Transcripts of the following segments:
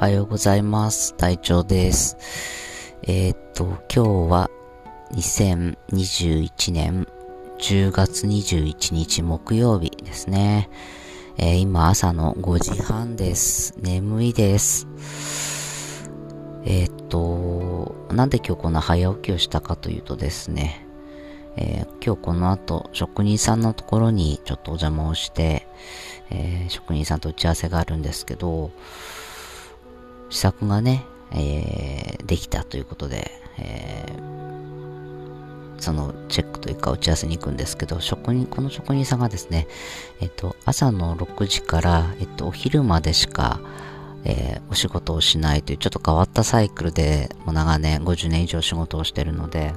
おはようございます。隊長です。えー、っと、今日は2021年10月21日木曜日ですね。えー今朝の5時半です。眠いです。えー、っと、なんで今日こんな早起きをしたかというとですね、え今日この後職人さんのところにちょっとお邪魔をして、え職人さんと打ち合わせがあるんですけど、試作がね、えーできたということで、えーそのチェックというか打ち合わせに行くんですけど、職人、この職人さんがですね、えっと、朝の6時から、えっと、お昼までしか、えーお仕事をしないというちょっと変わったサイクルで、もう長年、50年以上仕事をしてるので、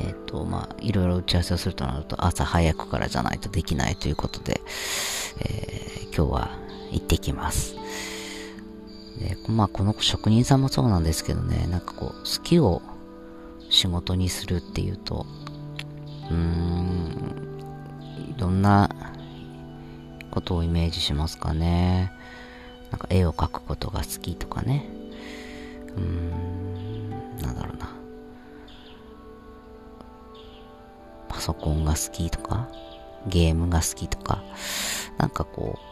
えっ、と、まあ、いろいろ打ち合わせをするとなると、朝早くからじゃないとできないということで、えー今日は行ってきます。で、まあ、この職人さんもそうなんですけどね、なんかこう、好きを仕事にするっていうと、うーん、どんなことをイメージしますかね。なんか絵を描くことが好きとかね。うーん、なんだろうな。パソコンが好きとか、ゲームが好きとか、なんかこう、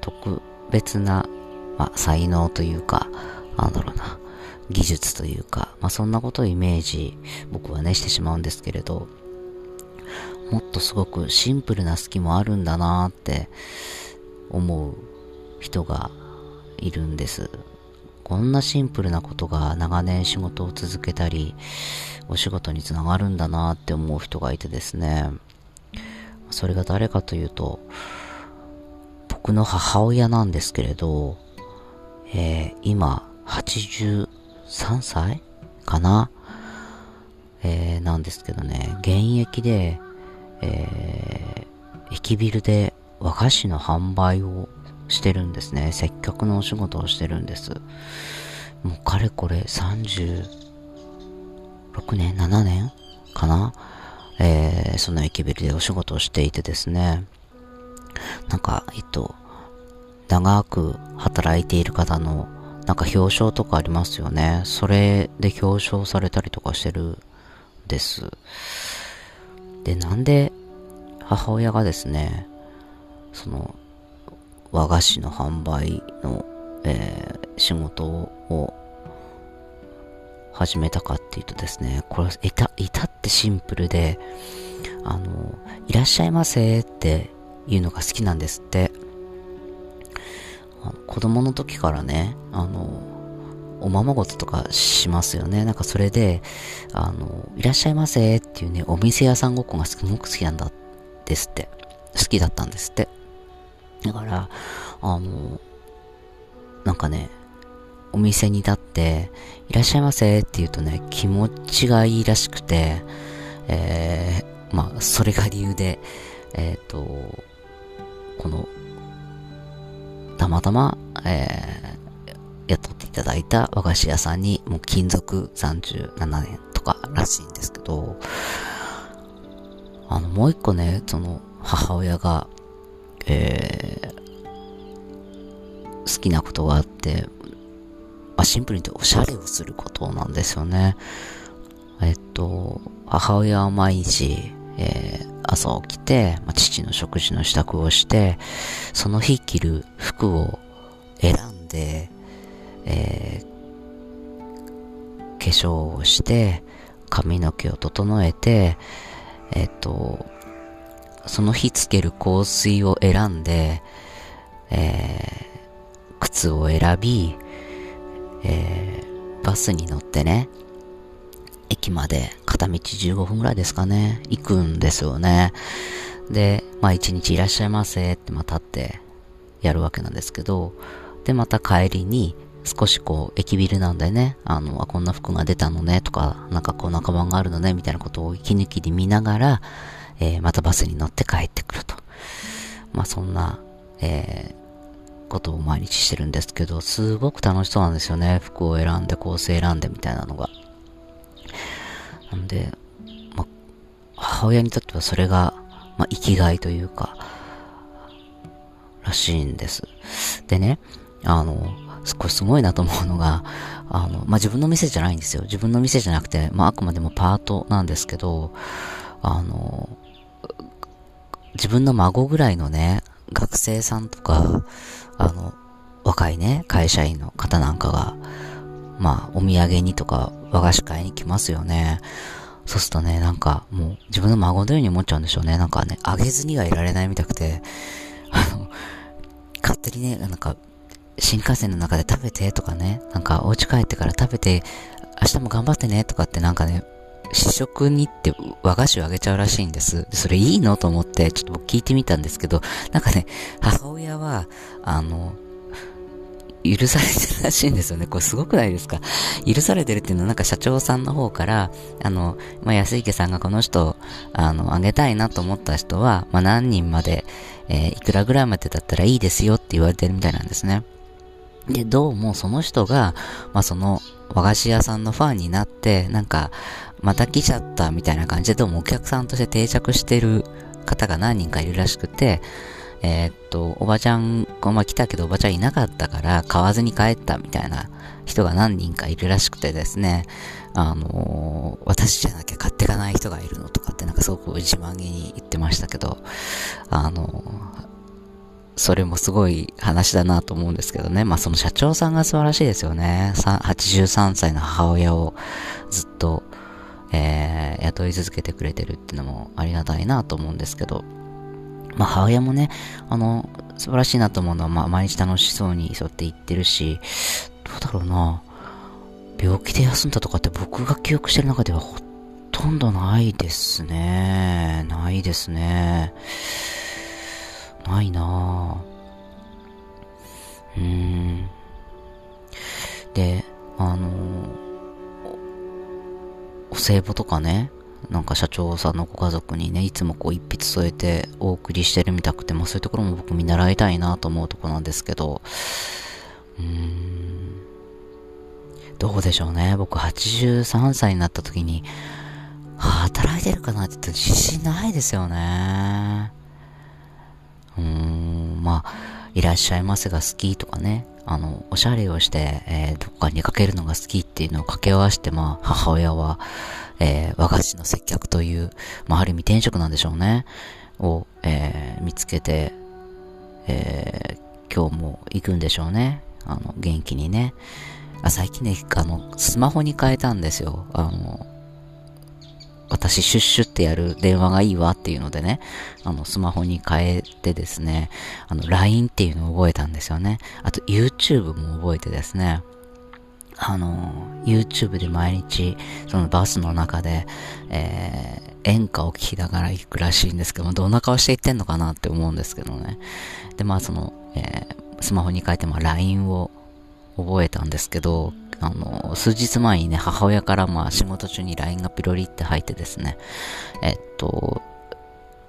特別な、まあ、才能というか、なんだろうな、技術というか、まあ、そんなことをイメージ、僕はね、してしまうんですけれど、もっとすごくシンプルな好きもあるんだなって思う人がいるんです。こんなシンプルなことが長年仕事を続けたり、お仕事につながるんだなって思う人がいてですね、それが誰かというと、僕の母親なんですけれど、えー今、83歳かな？えーなんですけどね、現役で、えー駅ビルで和菓子の販売をしてるんですね。接客のお仕事をしてるんです。もうかれこれ36年 ?7 年かな？えーその駅ビルでお仕事をしていてですね。なんか、えっと、長く働いている方の、なんか表彰とかありますよね。それで表彰されたりとかしてるんです。で、なんで母親がですね、その、和菓子の販売の、えー仕事を始めたかっていうとですね、これ、いた、いたってシンプルで、あの、いらっしゃいませっていうのが好きなんですって。子供の時からね、あの、おままごととかしますよね。なんかそれで、あの、いらっしゃいませっていうね、お店屋さんごっこがすごく好きなんだですって。好きだったんですって。だから、あの、なんかね、お店に立って、いらっしゃいませって言うとね、気持ちがいいらしくて、えー、まあ、それが理由で、えっ、と、この、たまたま、えー雇っていただいた和菓子屋さんに、もう勤続37年とからしいんですけど、あの、もう一個ね、その、母親が、えー、好きなことがあって、まあ、シンプルに言うとおしゃれをすることなんですよね。えっと、母親は毎日、えー朝起きて、まあ、父の食事の支度をして、その日着る服を選んで、えー化粧をして、髪の毛を整えて、えっと、その日つける香水を選んで、えー靴を選び、えーバスに乗ってね、駅まで片道15分ぐらいですかね、行くんですよね。で、まあ一日いらっしゃいませってまたってやるわけなんですけど、で、また帰りに少しこう駅ビルなんでね、あの、あこんな服が出たのねとか、なんかこんなカバンがあるのねみたいなことを息抜きで見ながら、えーまたバスに乗って帰ってくると。まあそんな、えーことを毎日してるんですけど、すごく楽しそうなんですよね。服を選んで、構成選んでみたいなのが。なんで、ま、母親にとってはそれが、ま、生きがいというか、らしいんです。でね、あの、これすごいなと思うのが、あの、まあ、自分の店じゃないんですよ。自分の店じゃなくて、まあ、あくまでもパートなんですけど、あの、自分の孫ぐらいのね、学生さんとか、あの、若いね、会社員の方なんかが、まあ、お土産にとか和菓子買いに来ますよね。そうするとね、なんかもう自分の孫のように思っちゃうんでしょうね。なんかね、あげずにはいられないみたくて、あの、勝手にね、なんか、新幹線の中で食べてとかね、なんかお家帰ってから食べて、明日も頑張ってねとかってなんかね、試食にって和菓子をあげちゃうらしいんです。それいいの？と思って、ちょっと僕聞いてみたんですけど、なんかね、母親は、あの、許されてるらしいんですよね。これすごくないですか？許されてるっていうのはなんか社長さんの方から、あの、まあ、安池さんがこの人、あの、あげたいなと思った人は、まあ、何人まで、えー、いくらぐらいまでだったらいいですよって言われてるみたいなんですね。で、どうもその人が、まあ、その和菓子屋さんのファンになって、なんか、また来ちゃったみたいな感じで、どうもお客さんとして定着してる方が何人かいるらしくて、えー、っと、おばちゃん、ま、来たけどおばちゃんいなかったから買わずに帰ったみたいな人が何人かいるらしくてですね、あのー、私じゃなきゃ買ってかない人がいるのとかってなんかすごく自慢げに言ってましたけど、あのー、それもすごい話だなと思うんですけどね。まあその社長さんが素晴らしいですよね。83歳の母親をずっと、えー、雇い続けてくれてるっていうのもありがたいなと思うんですけど、まあ、母親もね、あの、素晴らしいなと思うのは、まあ、毎日楽しそうにそうって言ってるし、どうだろうな。病気で休んだとかって僕が記憶してる中ではほとんどないですね。ないですね。ないなぁ。うーん。で、あのお歳暮とかね、なんか社長さんのご家族にね、いつもこう一筆添えてお送りしてるみたくて、まあそういうところも僕見習いたいなと思うとこなんですけど、うーん、どうでしょうね。僕83歳になった時に、働いてるかなって言ったら自信ないですよね。うーん、まあ、いらっしゃいませが好きとかね、あの、おしゃれをして、えー、どこかに出かけるのが好きっていうのを掛け合わせて、まあ、母親は、えー、和菓子の接客という、まあ、ある意味転職なんでしょうね。を、えー、見つけて、えー、今日も行くんでしょうね。あの、元気にね。あ、最近ね、あの、スマホに変えたんですよ。あの、私シュッシュってやる電話がいいわっていうのでね、あの、スマホに変えてですね、あの、LINE っていうのを覚えたんですよね。あと、YouTube も覚えてですね、あの、YouTube で毎日、そのバスの中で、えー、演歌を聴きながら行くらしいんですけども、どんな顔して行ってんのかなって思うんですけどね。で、まあその、えー、スマホに書いて、まあ LINE を覚えたんですけど、あの、数日前にね、母親からまあ仕事中に LINE がピロリって入ってですね、えっと、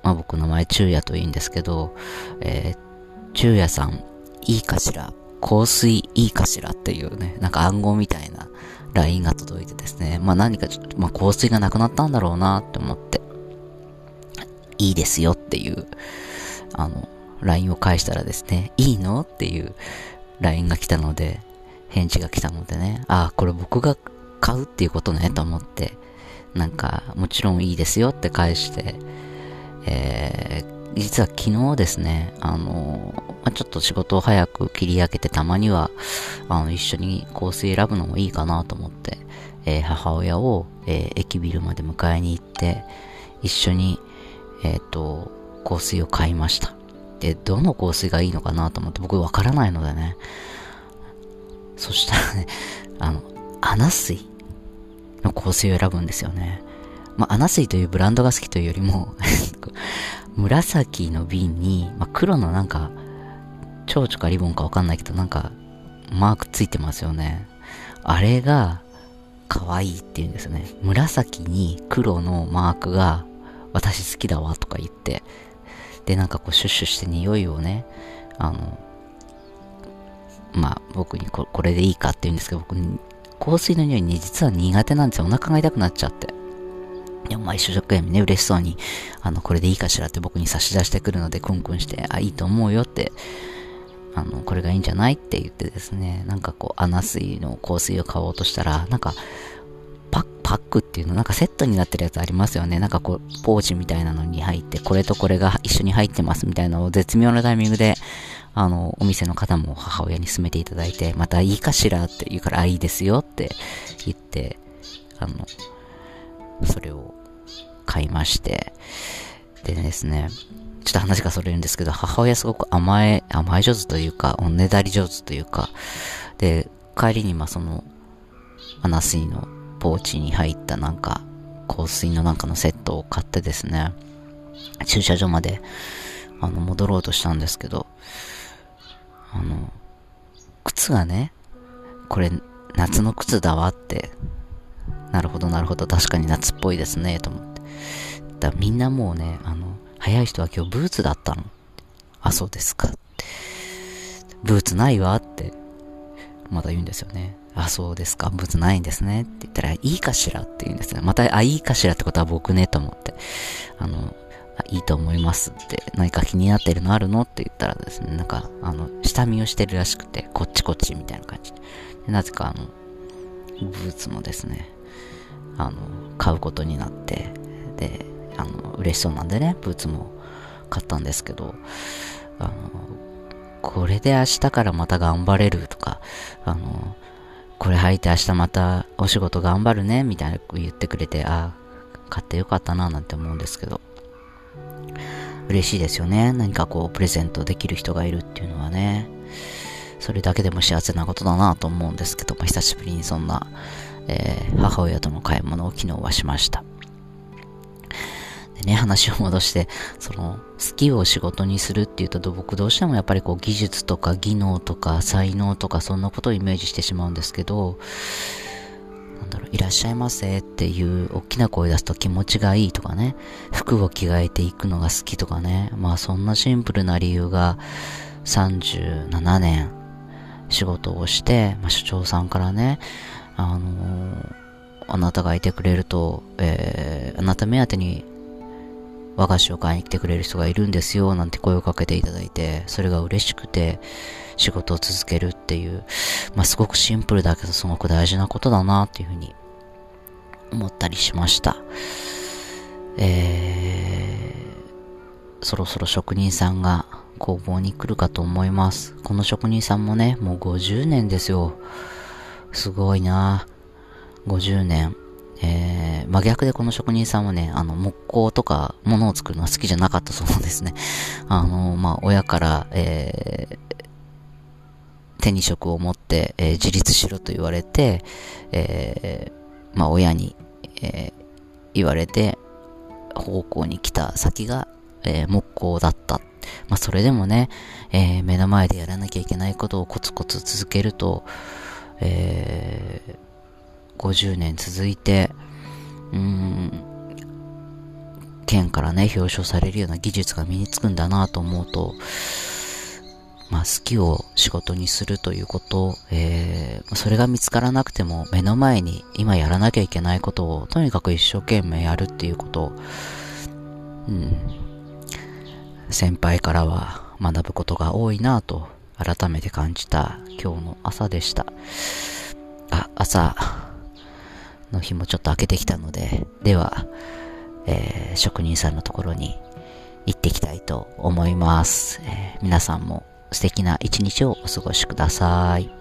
まあ僕の名前中也と言うんですけど、えー、中也さん、いいかしら？香水いいかしらっていうね、なんか暗号みたいな LINE が届いてですね、まあ何かちょっと、まあ香水がなくなったんだろうなって思って、いいですよっていう、あの、LINE を返したらですね、いいのっていう LINE が来たので、返事が来たのでね、ああ、これ僕が買うっていうことね、と思って、なんか、もちろんいいですよって返して、えー、実は昨日ですね、あの、まあ、ちょっと仕事を早く切り上げてたまには、あの、一緒に香水選ぶのもいいかなと思って、えー、母親を、えー、駅ビルまで迎えに行って、一緒に、えっ、と、香水を買いました。で、どの香水がいいのかなと思って僕わからないのでね、そしたらね、あの、アナ水の香水を選ぶんですよね。まあ、アナ水というブランドが好きというよりも紫の瓶に、まあ、黒のなんか、蝶々かリボンかわかんないけど、なんか、マークついてますよね。あれが、可愛いって言うんですよね。紫に黒のマークが、私好きだわとか言って、で、なんかこう、シュッシュして匂いをね、あの、まあ、僕にここれでいいかって言うんですけど、僕、香水の匂いに実は苦手なんですよ。お腹が痛くなっちゃって。でもまあ一生懸命ね、嬉しそうに、あの、これでいいかしらって僕に差し出してくるので、クンクンして、あ、いいと思うよって、あの、これがいいんじゃないって言ってですね、なんかこう、穴水の香水を買おうとしたら、なんか、パパックっていうの、なんかセットになってるやつありますよね。なんかこう、ポーチみたいなのに入って、これとこれが一緒に入ってますみたいなのを絶妙なタイミングで、あの、お店の方も母親に勧めていただいて、またいいかしらって言うから、あ、いいですよって言って、あの、それを買いまして、でですね、ちょっと話がそれるんですけど、母親すごく甘え、甘え上手というか、おねだり上手というか、で、帰りにまあその、ナ水のポーチに入ったなんか、香水のなんかのセットを買ってですね、駐車場まで、あの、戻ろうとしたんですけど、あの、靴がね、これ、夏の靴だわって、なるほどなるほど、確かに夏っぽいですね、と思って。だみんなもうね、あの、早い人は今日ブーツだったの。あ、そうですか。ブーツないわって、まだ言うんですよね。あ、そうですか。ブーツないんですね。って言ったら、いいかしらって言うんですね。また、あ、いいかしらってことは僕ね、と思って。あの、いいと思いますって、何か気になってるのあるのって言ったらですね、なんか、あの、下見をしてるらしくて、こっちこっちみたいな感じ。でなぜかあの、ブーツもですね、あの、買うことになって、で、あの、嬉しそうなんでね、ブーツも買ったんですけど、あの、これで明日からまた頑張れるとか、あの、これ履いて明日またお仕事頑張るね、みたいな言ってくれて、あ、買ってよかったな、なんて思うんですけど、嬉しいですよね。何かこう、プレゼントできる人がいるっていうのはね。それだけでも幸せなことだなと思うんですけど、ま、久しぶりにそんな、えー、母親との買い物を昨日はしました。でね、話を戻して、その、好きを仕事にするって言うと、僕どうしてもやっぱりこう、技術とか技能とか才能とかそんなことをイメージしてしまうんですけど、なんだろう、いらっしゃいませっていう大きな声出すと気持ちがいいとかね、服を着替えていくのが好きとかね、まあそんなシンプルな理由が37年仕事をして、まあ、所長さんからね、あのー、あなたがいてくれると、えー、あなた目当てに和菓子を買いに来てくれる人がいるんですよ、なんて声をかけていただいて、それが嬉しくて、仕事を続けるっていう、まあ、すごくシンプルだけどすごく大事なことだなっていうふうに思ったりしました。えー、そろそろ職人さんが工房に来るかと思います。この職人さんもね、もう50年ですよ。すごいな50年。えー、真逆でこの職人さんはね、あの、木工とか物を作るのは好きじゃなかったそうんですね。あの、まあ、親から、えー、手に職を持って、えー、自立しろと言われて、えー、まあ、親に、えー、言われて、方向に来た先が、えー、木工だった。まあ、それでもね、えー、目の前でやらなきゃいけないことをコツコツ続けると、えー、50年続いて、うーん、県からね、表彰されるような技術が身につくんだなと思うと、まあ、好きを仕事にするということ、えー、それが見つからなくても目の前に今やらなきゃいけないことをとにかく一生懸命やるっていうこと、うん、先輩からは学ぶことが多いなと改めて感じた今日の朝でした。あ、朝、の日もちょっと明けてきたので、では、えー、職人さんのところに行ってきたいと思います。えー、皆さんも素敵な一日をお過ごしください。